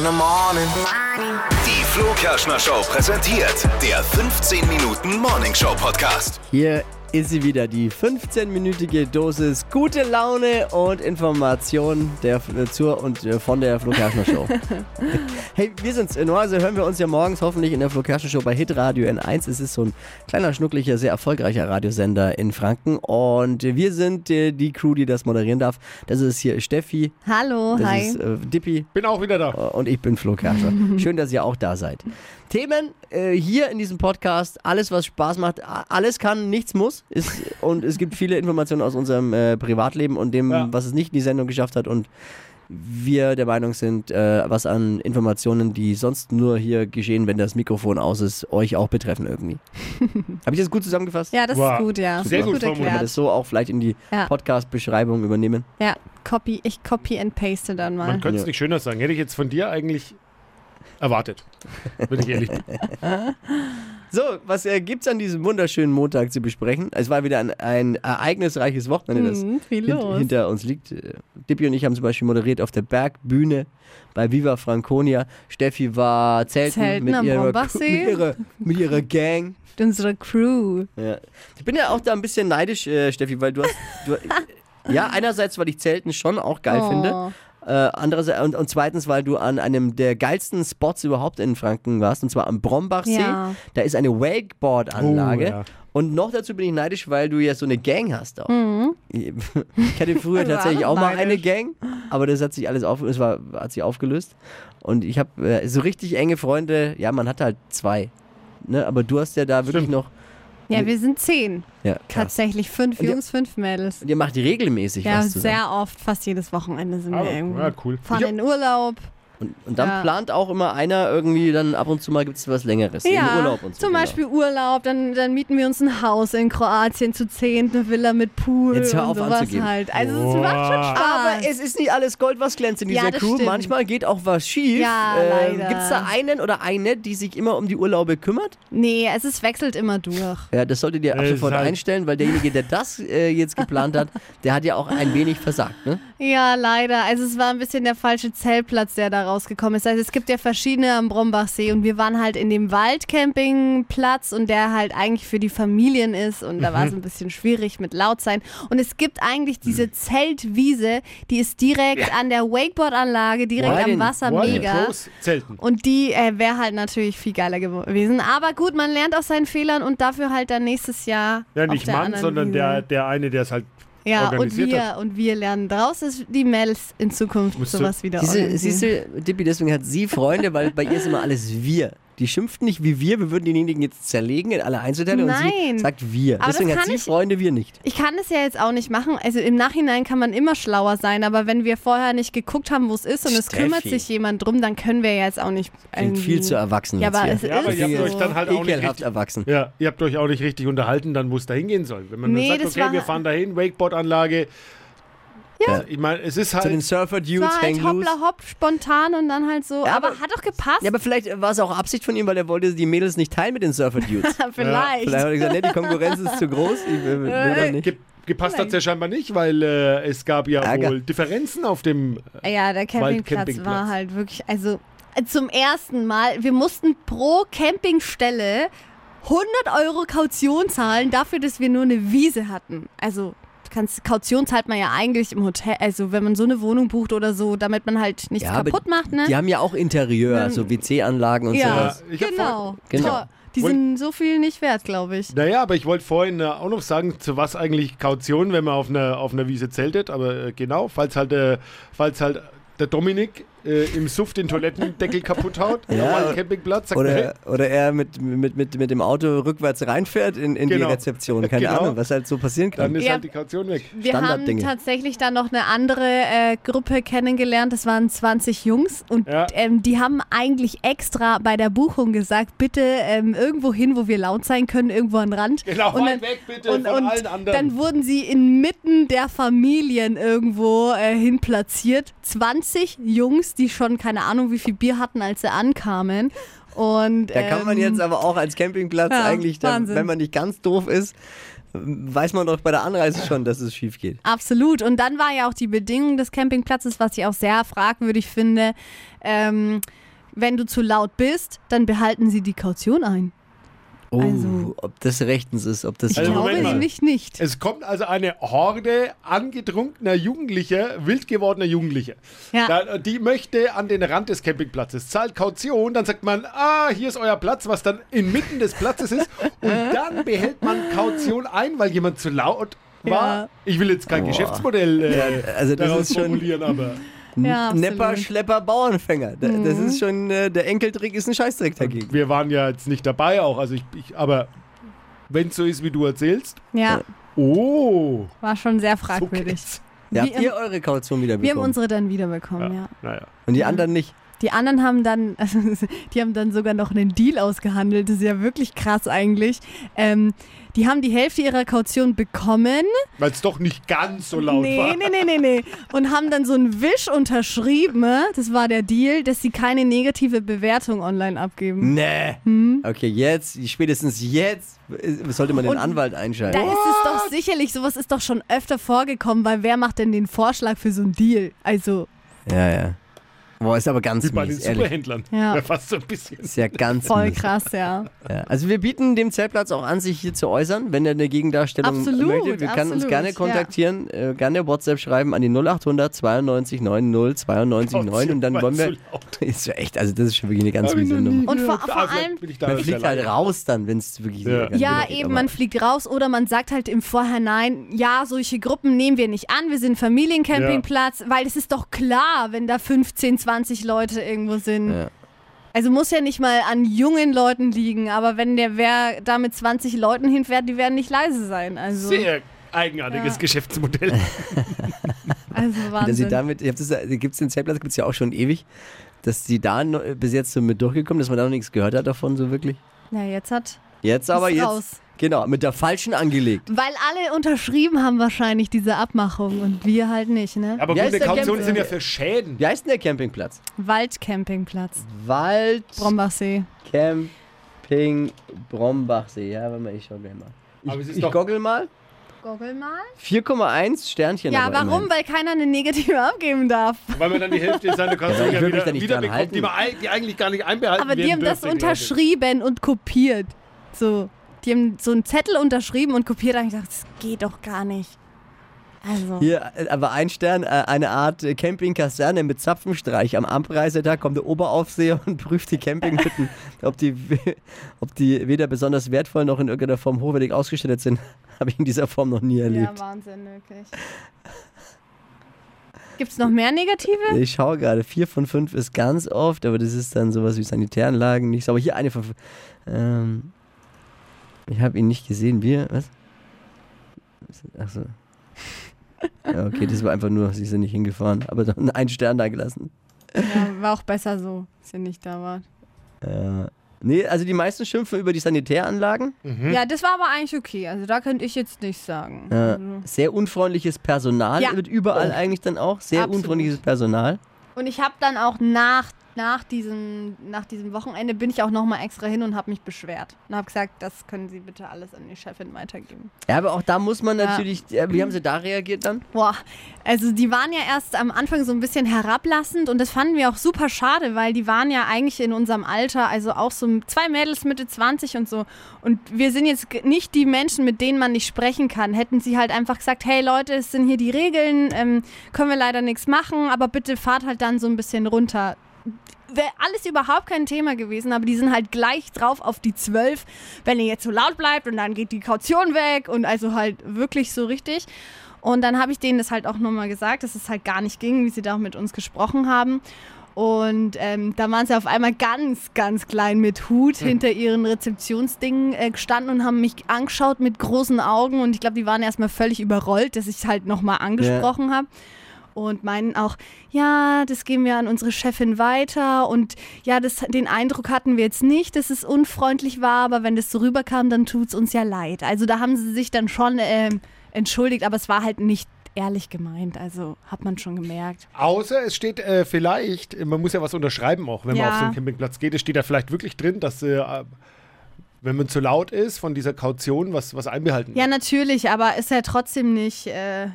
in the morning. Die Flo Kerschner Show präsentiert der 15 Minuten Morning Show Podcast. Hier ist sie wieder, die 15-minütige Dosis gute Laune und Information der, äh, zur und äh, von der Flo Kerschner Show. hey, wir sind's. Normalerweise hören wir uns ja morgens hoffentlich in der Flo Kerschner Show bei Hitradio N1. Es ist so ein kleiner, schnucklicher, sehr erfolgreicher Radiosender in Franken. Und wir sind äh, die Crew, die das moderieren darf. Das ist hier Steffi. Hallo, Das hi. ist äh, Dippi. Bin auch wieder da. Und ich bin Flo Kerschner. Schön, dass ihr auch da seid. Themen äh, hier in diesem Podcast, alles was Spaß macht, alles kann, nichts muss. Ist, und es gibt viele Informationen aus unserem äh, Privatleben und dem, Ja. was es nicht in die Sendung geschafft hat. Und wir der Meinung sind, äh, was an Informationen, die sonst nur hier geschehen, wenn das Mikrofon aus ist, euch auch betreffen irgendwie. Habe ich das gut zusammengefasst? Ja, das Wow. ist gut, ja. Sehr gut gut formuliert. Kann man erklärt. das so auch vielleicht in die Ja. Podcast-Beschreibung übernehmen? Ja, copy, ich copy and paste dann mal. Man könnte es Ja. nicht schöner sagen. Hätte ich jetzt von dir eigentlich erwartet. Wenn ich ehrlich bin. So, was äh, gibt's an diesem wunderschönen Montag zu besprechen? Es war wieder ein, ein ereignisreiches Wochenende, das Hm, viel hin, los. hinter uns liegt. Äh, Dippi und ich haben zum Beispiel moderiert auf der Bergbühne bei Viva Franconia. Steffi war zelten, Zelten mit, am ihrer, mit, ihrer, mit ihrer Gang. Unsere Crew. Ja. Ich bin ja auch da ein bisschen neidisch, äh, Steffi, weil du hast. Du, ja, einerseits, weil ich Zelten schon auch geil Oh. finde. Äh, andererseits, und, und zweitens, weil du an einem der geilsten Spots überhaupt in Franken warst, und zwar am Brombachsee. Ja. Da ist eine Wakeboard-Anlage. Oh, ja. Und noch dazu bin ich neidisch, weil du ja so eine Gang hast auch. Mhm. Ich hatte früher tatsächlich auch mal eine. Gang, aber das hat sich alles auf, es war, hat sich aufgelöst. Und ich habe äh, so richtig enge Freunde, ja, man hat halt zwei. Ne? Aber du hast ja da wirklich Stimmt. noch. Ja, wir sind zehn. Ja, krass. Tatsächlich fünf Und ihr- Jungs, fünf Mädels. Und ihr macht regelmäßig Ja, was zusammen. sehr oft, fast jedes Wochenende sind Aber, wir irgendwo. ja, cool. Fahren Ich hab- in Urlaub. Und, und dann Ja. plant auch immer einer irgendwie, dann ab und zu mal gibt es was Längeres. Ja, Im Urlaub und so. zum genau. Beispiel Urlaub, dann, dann mieten wir uns ein Haus in Kroatien zu zehn, eine Villa mit Pool Jetzt hör auf und sowas anzugeben. halt. Also es macht schon Aber Spaß. es ist nicht alles Gold, was glänzt in Ja, dieser das Crew. stimmt. Manchmal geht auch was schief. Ja, leider. Gibt es da einen oder eine, die sich immer um die Urlaube kümmert? nee, es ist, wechselt immer durch. Ja, das solltet ihr ab ist sofort halt- einstellen, weil derjenige, der das äh, jetzt geplant hat, der hat ja auch ein wenig versagt. Ne? Ja, leider. Also es war ein bisschen der falsche Zeltplatz, der da rausgekommen ist. Also es gibt ja verschiedene am Brombachsee und wir waren halt in dem Waldcampingplatz und der halt eigentlich für die Familien ist und da war es ein bisschen schwierig mit laut sein. Und es gibt eigentlich diese Zeltwiese, die ist direkt an der Wakeboard-Anlage, direkt Why am? Wasser, mega. Und die äh, wäre halt natürlich viel geiler gewesen. Aber gut, man lernt aus seinen Fehlern und dafür halt dann nächstes Jahr. Ja, nicht Mann, sondern Wiese. der, der eine, der es halt Ja, und wir, hat. und wir lernen draus, dass die Mädels in Zukunft Musst du- sowas wieder Siehst du, siehst du, Dippi, deswegen hat sie Freunde, weil bei ihr ist immer alles wir. Die schimpft nicht wie wir, wir würden denjenigen jetzt zerlegen in alle Einzelteile und sie Nein. sagt wir. Aber das deswegen hat kann sie ich- Freunde, wir nicht. Ich kann es ja jetzt auch nicht machen. Also im Nachhinein kann man immer schlauer sein, aber wenn wir vorher nicht geguckt haben, wo es ist und es Steffi. kümmert sich jemand drum, dann können wir ja jetzt auch nicht. Klingt viel zu erwachsen Ja, aber hier. es Ja, aber ist ihr habt so. euch dann halt auch nicht richtig, erwachsen. ja, ihr habt euch auch nicht richtig unterhalten, dann wo es da hingehen soll. Wenn man Nee, dann sagt, das okay, wir fahren dahin, Wakeboard-Anlage. Ja. Ich meine, es ist Zu den halt. Surfer-Dudes halt hoppla hopp, spontan und dann halt so. Ja, aber, aber- hat doch gepasst. Ja, aber vielleicht war es auch Absicht von ihm, weil er wollte die Mädels nicht teilen mit den Surfer-Dudes. Vielleicht. Vielleicht hat er gesagt, nee, die Konkurrenz ist zu groß, ich will, will da nicht. Ge gepasst hat es ja scheinbar nicht, weil äh, es gab ja Ärger. wohl Differenzen auf dem. Ja, der Campingplatz Waldcampingplatz. war halt wirklich, also äh, zum ersten Mal, wir mussten pro Campingstelle 100 Euro Kaution zahlen dafür, dass wir nur eine Wiese hatten. Also kannst, Kaution zahlt man ja eigentlich im Hotel, also wenn man so eine Wohnung bucht oder so, damit man halt nichts Ja, kaputt macht, ne? Die haben ja auch Interieur, so WC-Anlagen und ja, sowas. Genau. Genau. Toll. Die sind so viel nicht wert, glaube ich. Naja, aber ich wollte vorhin äh, auch noch sagen, zu was eigentlich Kaution, wenn man auf einer auf einer Wiese zeltet. Aber äh, genau, falls halt, äh, falls halt der Dominik äh, im Suff den Toilettendeckel kaputt haut, Ja, oder- Campingplatz, sagt man, hey, Oder, oder er mit, mit, mit, mit dem Auto rückwärts reinfährt in, in die Genau. Rezeption. Keine Genau. Ahnung, was halt so passieren kann. dann ist Ja. halt die Kaution weg. Wir haben tatsächlich dann noch eine andere äh, Gruppe kennengelernt. Das waren 20 Jungs und Ja. ähm, die haben eigentlich extra bei der Buchung gesagt, bitte ähm, irgendwo hin, wo wir laut sein können, irgendwo an den Rand. Genau, und weit weg bitte und, von und allen anderen. Dann wurden sie inmitten der Familien irgendwo äh, hin platziert. 20 Jungs, die schon keine Ahnung, wie viel Bier hatten, als sie ankamen. Und, Da kann man ähm, jetzt aber auch als Campingplatz ja, eigentlich, da, Wahnsinn. wenn man nicht ganz doof ist, weiß man doch bei der Anreise schon, dass es schief geht. Absolut. Und dann war ja auch die Bedingung des Campingplatzes, was ich auch sehr fragwürdig finde. Ähm, wenn du zu laut bist, dann behalten sie die Kaution ein. Oh, Also- ob das rechtens ist, ob das Ich Also glaube nämlich nicht. Es kommt also eine Horde angetrunkener Jugendlicher, wild gewordener Jugendlicher. Ja. Die möchte an den Rand des Campingplatzes, zahlt Kaution, dann sagt man, ah, hier ist euer Platz, was dann inmitten des Platzes ist. Und dann behält man Kaution ein, weil jemand zu laut war. Ja. Ich will jetzt kein Boah. Geschäftsmodell äh, also das daraus ist schon formulieren, aber Ja. Nepper, Schlepper, Bauernfänger. Da- Das Mhm. ist schon, äh, der Enkeltrick ist ein Scheißdreck dagegen. wir waren ja jetzt nicht dabei auch. Also ich, ich aber wenn es so ist, wie du erzählst, Ja, oh, war schon sehr so fragwürdig. geht's. Ja, habt ihr eure Kaution wieder Wir haben bekommen? unsere dann wiederbekommen, ja. Ja, naja. Und die anderen nicht. Die anderen haben dann, also, die haben dann sogar noch einen Deal ausgehandelt. Das ist ja wirklich krass eigentlich. Ähm, die haben die Hälfte ihrer Kaution bekommen. Weil es doch nicht ganz so laut nee, war. nee, nee, nee, nee. Und haben dann so einen Wisch unterschrieben. ne? Das war der Deal, dass sie keine negative Bewertung online abgeben. Nee. Hm? Okay, jetzt, spätestens jetzt sollte man den Und Anwalt Da einschalten. ist es doch sicherlich, sowas ist doch schon öfter vorgekommen, weil wer macht denn den Vorschlag für so einen Deal? Also, Ja, ja. Boah, ist aber ganz Wie bei den mies, ehrlich. Superhändlern. Ja. Ja. Fast so ein bisschen. Ist ja ganz voll mies. krass, ja. Ja. Also wir bieten dem Zeltplatz auch an, sich hier zu äußern, wenn er eine Gegendarstellung Absolut, möchte. Wir können uns gerne ja. kontaktieren, äh, gerne WhatsApp schreiben an die 0800 92 90 92 9 und dann wollen wir... Ist ja echt, also das ist schon wirklich eine ganz miese Nummer. Und vor- vor allem- bin ich da Man fliegt halt raus dann, wenn es wirklich Ja. Ja, geht, eben, aber- man fliegt raus oder man sagt halt im Vorhinein, ja, solche Gruppen nehmen wir nicht an, wir sind Familiencampingplatz, weil es ist doch klar, wenn da 15, 20 Leute irgendwo sind. Ja. Also muss ja nicht mal an jungen Leuten liegen, aber wenn der wer da mit 20 Leuten hinfährt, die werden nicht leise sein. Also, Sehr eigenartiges Ja. Geschäftsmodell. also Dass sie Wahnsinn. damit, ich das, gibt es den Zeltplatz, gibt es ja auch schon ewig, dass sie da bis jetzt so mit durchgekommen, dass man da noch nichts gehört hat davon, so wirklich. ja, jetzt hat Jetzt aber jetzt, raus. Genau, mit der falschen angelegt. Weil alle unterschrieben haben wahrscheinlich diese Abmachung und wir halt nicht, ne? Aber Wie gute heißt der Kautionen sind ja für Schäden. Wie heißt denn der Campingplatz? Waldcampingplatz. Wald Brombachsee. Camping Brombachsee. Ja, warte mal, ich schau gleich mal. Ich, Aber es ist ich doch- goggle mal. Goggle mal. 4,1 Sternchen. Ja, aber warum? immerhin. Weil keiner eine negative abgeben darf. Weil man dann die Hälfte seiner Kaution ich ja, würd mich wieder, nicht wieder dran bekommt, halten. die, man, eig- die eigentlich gar nicht einbehalten Aber die werden haben das dürfte, glaub ich. unterschrieben und kopiert. So. Die haben so einen Zettel unterschrieben und kopiert. Hab ich gedacht, das geht doch gar nicht. Also. Hier, äh, aber ein Stern, äh, eine Art Campingkaserne mit Zapfenstreich. Am Abreisetag kommt der Oberaufseher und prüft die Campinghütten, ob die, ob die weder besonders wertvoll noch in irgendeiner Form hochwertig ausgestattet sind. Habe ich in dieser Form noch nie Ja, erlebt. Wahnsinn, wirklich. Gibt es noch mehr negative? Ich schaue gerade, 4 von 5 ist ganz oft, aber das ist dann sowas wie Sanitäranlagen, nicht so. Aber hier eine von fünf. Ähm, ich habe ihn nicht gesehen. Wir, was? Achso. Ja, okay, das war einfach nur, sie sind nicht hingefahren, aber dann einen Stern da gelassen. Ja, war auch besser so, dass ihr nicht da wart. Ja. Nee, also die meisten schimpfen über die Sanitäranlagen. Mhm. Ja, das war aber eigentlich okay. Also da könnte ich jetzt nicht sagen. Ja. Also. Sehr unfreundliches Personal Ja. wird überall Oh. eigentlich dann auch. Sehr Absolut. unfreundliches Personal. Und ich habe dann auch nach, nach, diesem, nach diesem Wochenende bin ich auch nochmal extra hin und habe mich beschwert. Und habe gesagt, das können Sie bitte alles an die Chefin weitergeben. Ja, aber auch da muss man natürlich, ja, wie haben sie da reagiert dann? Boah, also die waren ja erst am Anfang so ein bisschen herablassend und das fanden wir auch super schade, weil die waren ja eigentlich in unserem Alter, also auch so zwei Mädels Mitte 20 und so. Und wir sind jetzt nicht die Menschen, mit denen man nicht sprechen kann. Hätten sie halt einfach gesagt, hey Leute, es sind hier die Regeln, ähm, können wir leider nichts machen, aber bitte fahrt halt dann so ein bisschen runter. Wäre alles überhaupt kein Thema gewesen, aber die sind halt gleich drauf auf die 12, wenn ihr jetzt so laut bleibt und dann geht die Kaution weg und also halt wirklich so richtig. Und dann habe ich denen das halt auch nochmal gesagt, dass es halt gar nicht ging, wie sie da auch mit uns gesprochen haben. Und ähm, da waren sie auf einmal ganz, ganz klein mit Hut hinter ihren Rezeptionsdingen äh, gestanden und haben mich angeschaut mit großen Augen. Und ich glaube, die waren erstmal völlig überrollt, dass ich es halt nochmal angesprochen habe. Und meinen auch, ja, das geben wir an unsere Chefin weiter. Und ja, das, den Eindruck hatten wir jetzt nicht, dass es unfreundlich war, aber wenn das so rüberkam, dann tut es uns ja leid. Also da haben sie sich dann schon ähm, entschuldigt, aber es war halt nicht ehrlich gemeint. Also hat man schon gemerkt. Außer es steht äh, vielleicht, man muss ja was unterschreiben auch, wenn man Ja. auf so einen Campingplatz geht. Es steht da vielleicht wirklich drin, dass äh, wenn man zu laut ist, von dieser Kaution was, was einbehalten Ja, wird. natürlich, aber ist ja trotzdem nicht. Äh,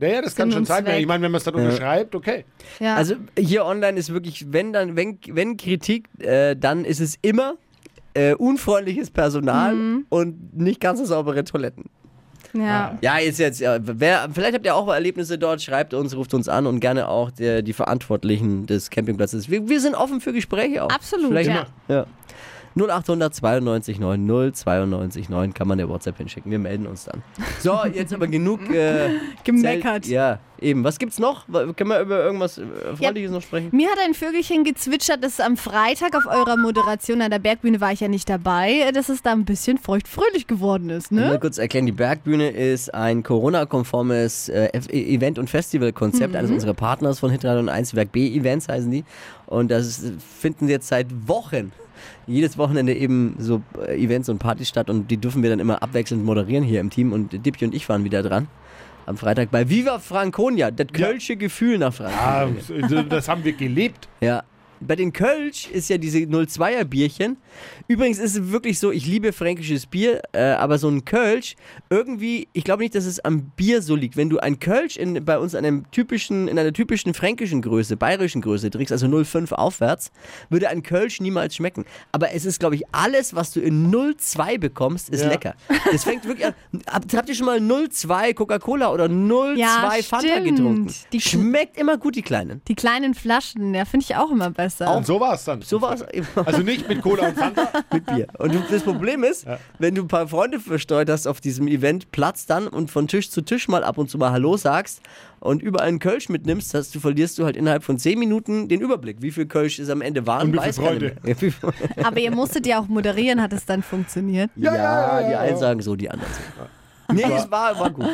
Naja, das kann schon sein. Ich meine, wenn man es dann unterschreibt, okay. ja. Also hier online ist wirklich, wenn dann, wenn, wenn Kritik, äh, dann ist es immer äh, unfreundliches Personal Mhm. und nicht ganz so saubere Toiletten. ja. Ja, ist jetzt, ja, wer, vielleicht habt ihr auch Erlebnisse dort, schreibt uns, ruft uns an und gerne auch der, die Verantwortlichen des Campingplatzes. Wir, wir sind offen für Gespräche auch. Absolut, Vielleicht, ja. ja. 0800 92 9 0 92 9 kann man der WhatsApp hinschicken. Wir melden uns dann. So, jetzt aber genug äh, Gemeckert. Zelt- Ja, eben. Was gibt's noch? Können wir über irgendwas äh, Freundliches noch sprechen? Mir hat ein Vögelchen gezwitschert, dass am Freitag auf eurer Moderation an der Bergbühne war ich ja nicht dabei, äh, dass es da ein bisschen feuchtfröhlich geworden ist, Mal ne? kurz erklären, die Bergbühne ist ein Corona-konformes äh, F- Event- und Festivalkonzept eines unserer Partners von Hit 1, Werk B Events heißen die. Und das finden jetzt seit Wochen, jedes Wochenende eben so äh, Events und Partys statt und die dürfen wir dann immer abwechselnd moderieren hier im Team und Dippy und ich waren wieder dran. Am Freitag bei Viva Franconia, das Ja. kölsche Gefühl nach Ah, Franconia. das haben wir gelebt. Ja. Bei den Kölsch ist ja diese 02er Bierchen. Übrigens ist es wirklich so, ich liebe fränkisches Bier, äh, aber so ein Kölsch, irgendwie, ich glaube nicht, dass es am Bier so liegt. Wenn du ein Kölsch in, bei uns in, einem typischen, in einer typischen fränkischen Größe, bayerischen Größe trinkst, also 05 aufwärts, würde ein Kölsch niemals schmecken. Aber es ist, glaube ich, alles, was du in 02 bekommst, ist Ja. lecker. Das fängt wirklich an. Habt, habt ihr schon mal 02 Coca-Cola oder 02 Ja, Fanta stimmt. getrunken? Die- Schmeckt immer gut, die kleinen. Die kleinen Flaschen, ja, finde ich auch immer besser. Und so war es dann. So war es eben. Also nicht mit Cola und Fanta. mit Bier. Und das Problem ist, wenn du ein paar Freunde versteuert hast auf diesem Event, Platz dann und von Tisch zu Tisch mal ab und zu mal Hallo sagst und überall einen Kölsch mitnimmst, dass du verlierst du halt innerhalb von 10 Minuten den Überblick. Wie viel Kölsch es am Ende waren, Und wie viel weiß keiner Freude. mehr. Ja, wie viel- Aber ihr musstet ja auch moderieren, hat es dann funktioniert? ja, die einen sagen so, die anderen so. Nee, es war, war gut.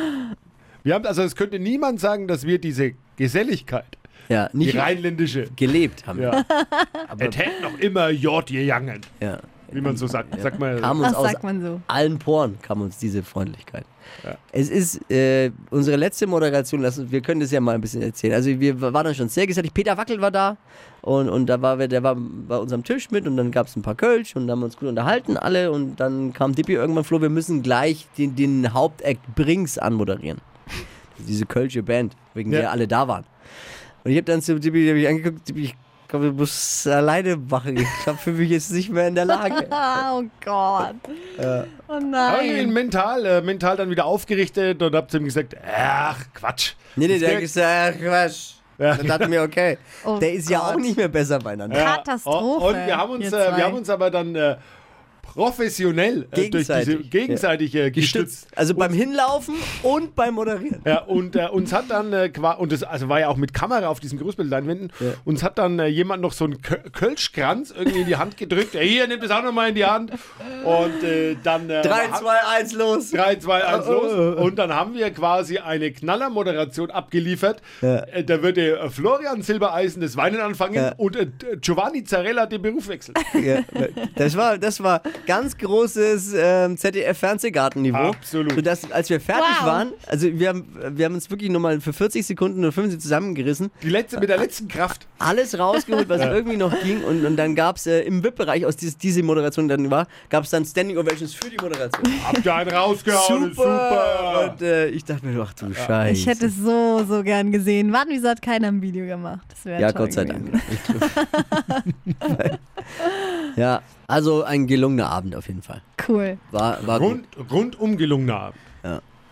Wir haben, also es könnte niemand sagen, dass wir diese Geselligkeit, Ja, die nicht rheinländische, gelebt haben. ja, aber es hätte noch immer Jod gegangen, ja. wie man so sagt. Sag mal, kam uns aus sagt man so. allen Poren kam uns diese Freundlichkeit. Ja. Es ist äh, unsere letzte Moderation, lass, wir können das ja mal ein bisschen erzählen. Also wir waren dann schon sehr gesellig. Peter Wackel war da und, und da war wir, der war bei unserem Tisch mit und dann gab es ein paar Kölsch und dann haben wir uns gut unterhalten alle und dann kam Dippi irgendwann, Flo, wir müssen gleich den, den Hauptakt Brings anmoderieren. Diese Kölsche Band, wegen Ja. der alle da waren. Und ich habe dann zu hab ich angeguckt, Dippi, ich glaube, du musst alleine machen. Ich glaube, für mich ist es nicht mehr in der Lage. Oh Gott. Oh aber ich bin nein. mental, äh, mental dann wieder aufgerichtet und hab zu ihm gesagt, ach, Quatsch. Nee, nee, der hat gesagt, ach, Quatsch. Ja. Dann dachte ich mir, okay, Oh der ist ja auch Gott. nicht mehr besser beieinander. Ja, Katastrophe, Und wir haben uns, äh, wir haben uns aber dann äh, professionell äh, durch diese Gegenseitig, gegenseitig äh, gestützt. Also beim Hinlaufen und beim Moderieren. Ja, und äh, uns hat dann äh, und das also war ja auch mit Kamera auf diesen Großbildleinwänden, Ja. uns hat dann jemand noch so einen Kö Kölschkranz irgendwie in die Hand gedrückt. Ey, hier, nimm das auch nochmal in die Hand. Und dann. Äh, 3, haben- 2, 1, los. 3, 2, 1, Oh, oh, los. oh. Und dann haben wir quasi eine Knallermoderation abgeliefert. Ja. Da würde Florian Silbereisen das Weinen anfangen Ja. und Giovanni Zarella den Beruf wechseln. Ja, das, war, das war ganz großes ähm, ZDF-Fernsehgartenniveau. Absolut. Sodass, als wir fertig Wow. waren, also wir haben, wir haben uns wirklich nochmal für 40 Sekunden oder 50 zusammengerissen, Die letzte, mit der letzten Kraft. alles rausgeholt, was irgendwie noch ging. Und, und dann gab es äh, im VIP-Bereich, aus dieses, diese Moderation dann war, gab es dann Standing Ovations für die Moderation. Habt ihr einen rausgehauen? Super. Und äh, ich dachte mir, ach du Scheiße. Ich hätte es so, so gern gesehen. Warten, wieso hat keiner ein Video gemacht? Das wäre Ja, toll Gott sei gewesen. Dank. ja, also ein gelungener Abend auf jeden Fall. Cool. War, war gut. Rund, rundum gelungener Abend.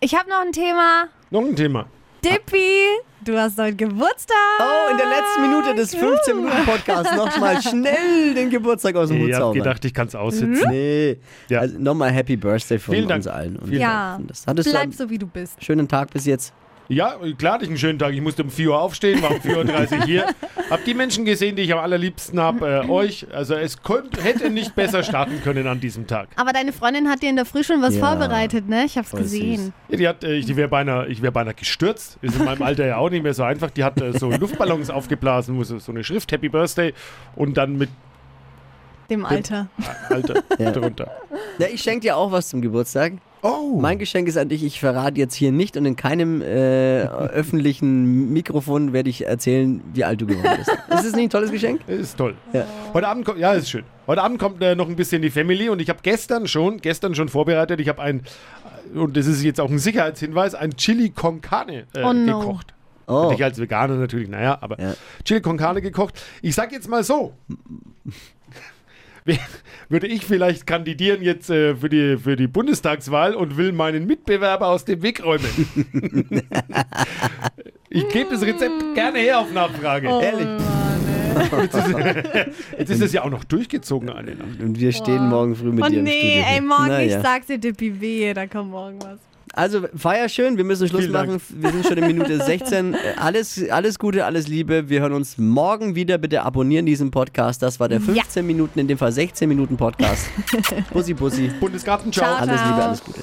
Ich habe noch ein Thema. Noch ein Thema. Dippi, du hast heute Geburtstag. Oh, in der letzten Minute des 15-Minuten-Podcasts nochmal schnell den Geburtstag aus dem Hut Ich hab zaubern. gedacht, ich kann es aussitzen. Nee. Ja. Also nochmal Happy Birthday von Vielen Dank. uns allen. Und Vielen Ja, Das hattest du bleib so, wie du bist. schönen Tag bis jetzt. Ja, klar hatte ich einen schönen Tag. Ich musste um 4 Uhr aufstehen, war um 4.30 Uhr hier. Hab die Menschen gesehen, die ich am allerliebsten habe, äh, euch. Also es könnt, hätte nicht besser starten können an diesem Tag. Aber deine Freundin hat dir in der Früh schon was Ja, vorbereitet, ne? Ich hab's voll gesehen. Ja, die hat, äh, die wäre beinahe, ich wäre beinahe gestürzt. Ist in meinem Alter ja auch nicht mehr so einfach. Die hat äh, so Luftballons aufgeblasen, wo so so eine Schrift Happy Birthday und dann mit Dem Alter. Alter Ja. drunter. Ja, ich schenke dir auch was zum Geburtstag. Oh. Mein Geschenk ist an dich, ich verrate jetzt hier nicht und in keinem äh, öffentlichen Mikrofon werde ich erzählen, wie alt du geworden bist. Ist das nicht ein tolles Geschenk? Ist toll. Ja. Heute Abend kommt, ja, ist schön. Heute Abend kommt äh, noch ein bisschen die Family und ich habe gestern schon, gestern schon vorbereitet. Ich habe ein, und das ist jetzt auch ein Sicherheitshinweis, ein Chili con Carne äh, Oh no. gekocht. Oh. Ich als Veganer natürlich, naja, aber Ja. Chili con Carne gekocht. Ich sag jetzt mal so. Wer- Würde ich vielleicht kandidieren jetzt äh, für, die, für die Bundestagswahl und will meinen Mitbewerber aus dem Weg räumen? ich gebe das Rezept gerne her auf Nachfrage. Ehrlich. Jetzt ist, jetzt ist es ja auch noch durchgezogen, eine Nacht. Und wir stehen morgen früh mit Oh dir im nee, Studio. ey, morgen, Naja. ich sag's dir, Dippi, wehe, da kommt morgen was. Also feier schön, wir müssen Schluss Vielen Dank. machen. Wir sind schon in Minute 16. Äh, Alles, alles Gute, alles Liebe. Wir hören uns morgen wieder. Bitte abonnieren diesen Podcast. Das war der 15 Minuten, in dem Fall 16 Minuten Podcast. Bussi, Bussi. Bundesgarten, ciao. Ciao. Alles Liebe, alles Gute.